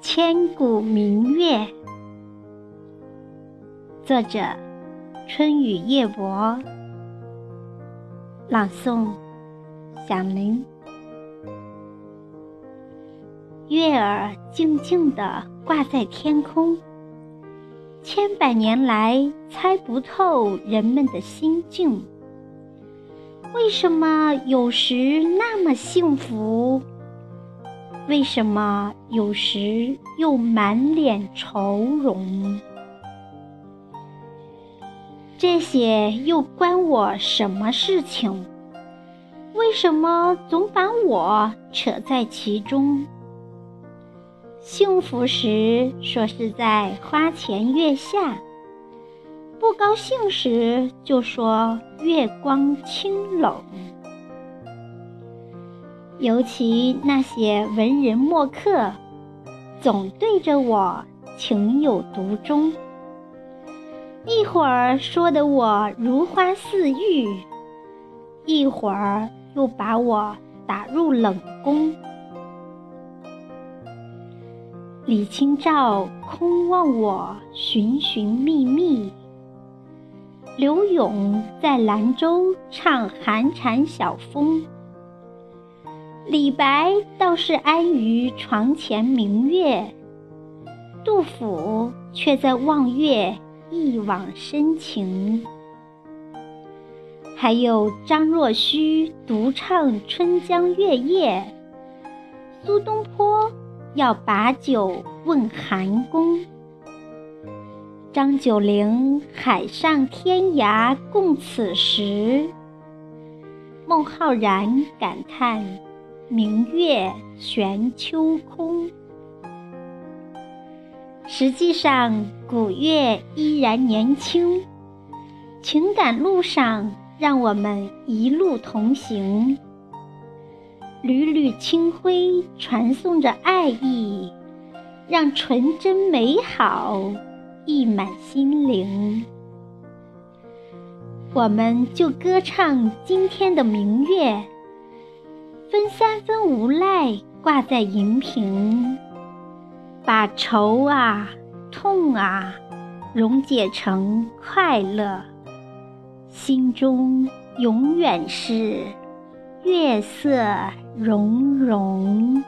千古明月，作者：春雨夜泊，朗诵：响铃。月儿静静地挂在天空，千百年来猜不透人们的心境。为什么有时那么幸福？为什么有时又满脸愁容？这些又关我什么事情？为什么总把我扯在其中？幸福时说是在花前月下，不高兴时就说月光清冷。尤其那些文人墨客，总对着我情有独钟。一会儿说得我如花似玉，一会儿又把我打入冷宫。李清照空望我寻寻觅觅，柳永在兰州唱寒蝉晓风。李白倒是安于床前明月，杜甫却在望月一往深情。还有张若虚独唱《春江月夜》，苏东坡要把酒问韩公，张九龄海上天涯共此时，孟浩然感叹。明月悬秋空。实际上，古月依然年轻，情感路上让我们一路同行。缕缕清辉传送着爱意，让纯真美好溢满心灵。我们就歌唱今天的明月。分三分无赖挂在银屏，把愁啊、痛啊溶解成快乐，心中永远是月色融融。